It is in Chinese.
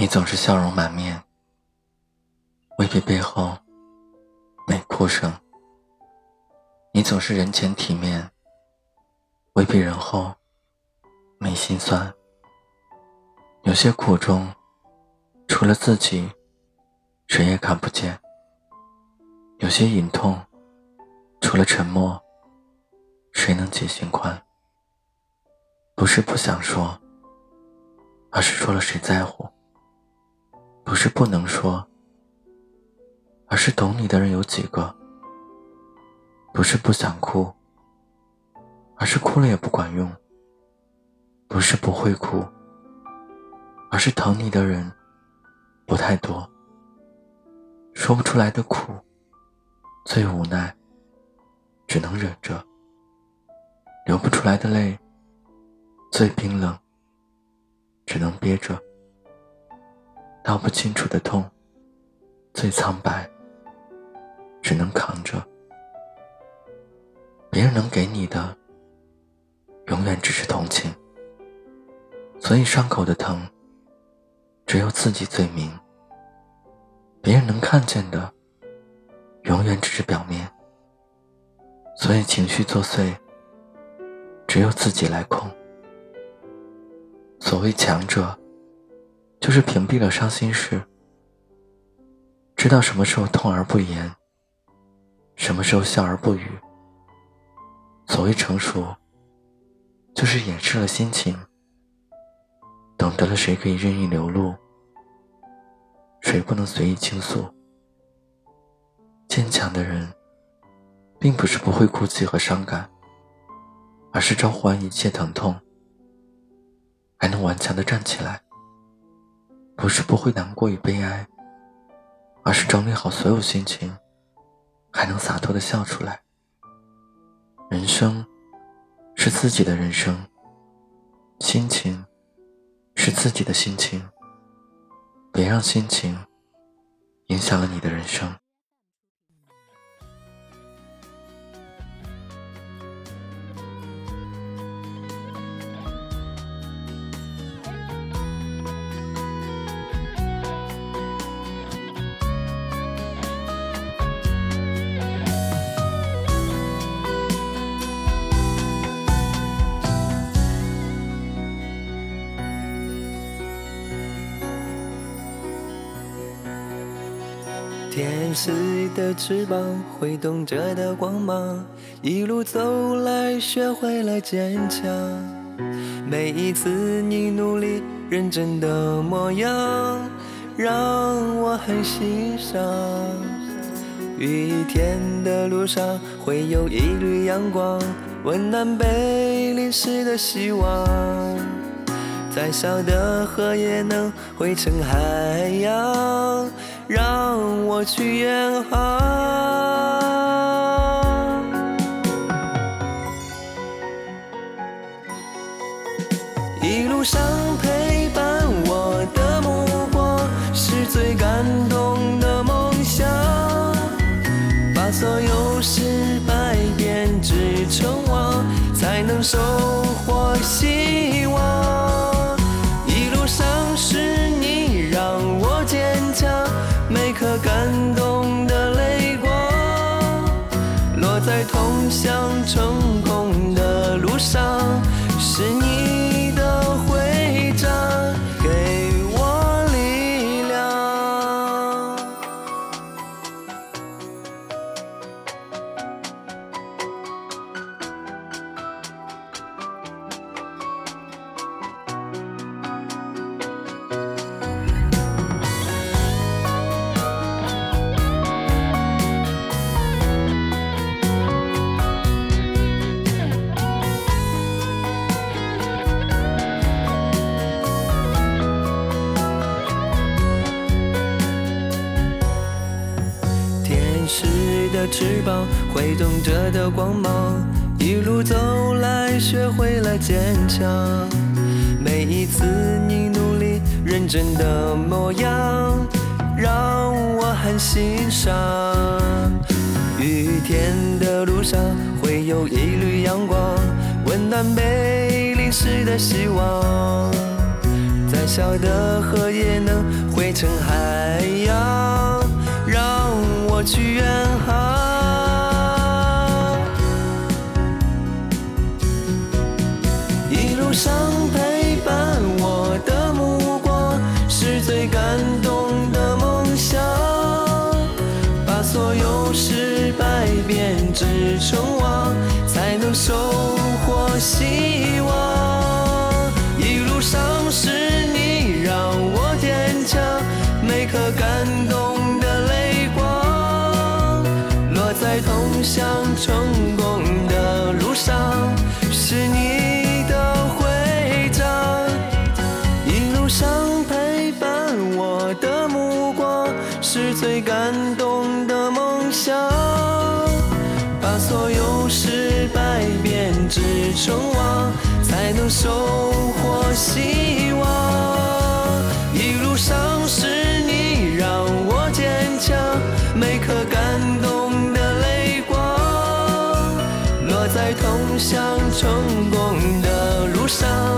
你总是笑容满面，未必背后没哭声；你总是人前体面，未必人后没心酸。有些苦衷，除了自己，谁也看不见；有些隐痛，除了沉默，谁能解心宽？不是不想说，而是说了谁在乎。不是不能说，而是懂你的人有几个；不是不想哭，而是哭了也不管用；不是不会哭，而是疼你的人不太多。说不出来的苦，最无奈，只能忍着；流不出来的泪，最冰冷，只能憋着。道不清楚的痛，最苍白，只能扛着。别人能给你的，永远只是同情。所以伤口的疼，只有自己最明。别人能看见的，永远只是表面。所以情绪作祟，只有自己来控。所谓强者。就是屏蔽了伤心事，知道什么时候痛而不言，什么时候笑而不语。所谓成熟，就是掩饰了心情，懂得了谁可以任意流露，谁不能随意倾诉。坚强的人，并不是不会哭泣和伤感，而是招呼完一切疼痛，还能顽强的站起来。不是不会难过与悲哀，而是整理好所有心情，还能洒脱的笑出来。人生是自己的人生，心情是自己的心情，别让心情影响了你的人生。天使的翅膀挥动着的光芒，一路走来学会了坚强。每一次你努力认真的模样，让我很欣赏。雨天的路上会有一缕阳光，温暖被淋湿的希望。再小的河也能汇成海洋。让我去远航，一路上陪伴我的目光是最感动的梦想，把所有失败编织成网，才能收获希望。向成功的路上，是你。的翅膀挥动着的光芒，一路走来学会了坚强。每一次你努力认真的模样，让我很欣赏。雨天的路上会有一缕阳光，温暖被淋湿的希望。再小的河也能汇成海洋，我去远航。一路上陪伴我的目光，是最感动的梦想。把所有失败变成成网，才能收获希望。向成功的路上，是你的徽章。一路上陪伴我的目光，是最感动的梦想。把所有失败编织成网，才能收获希向成功的路上。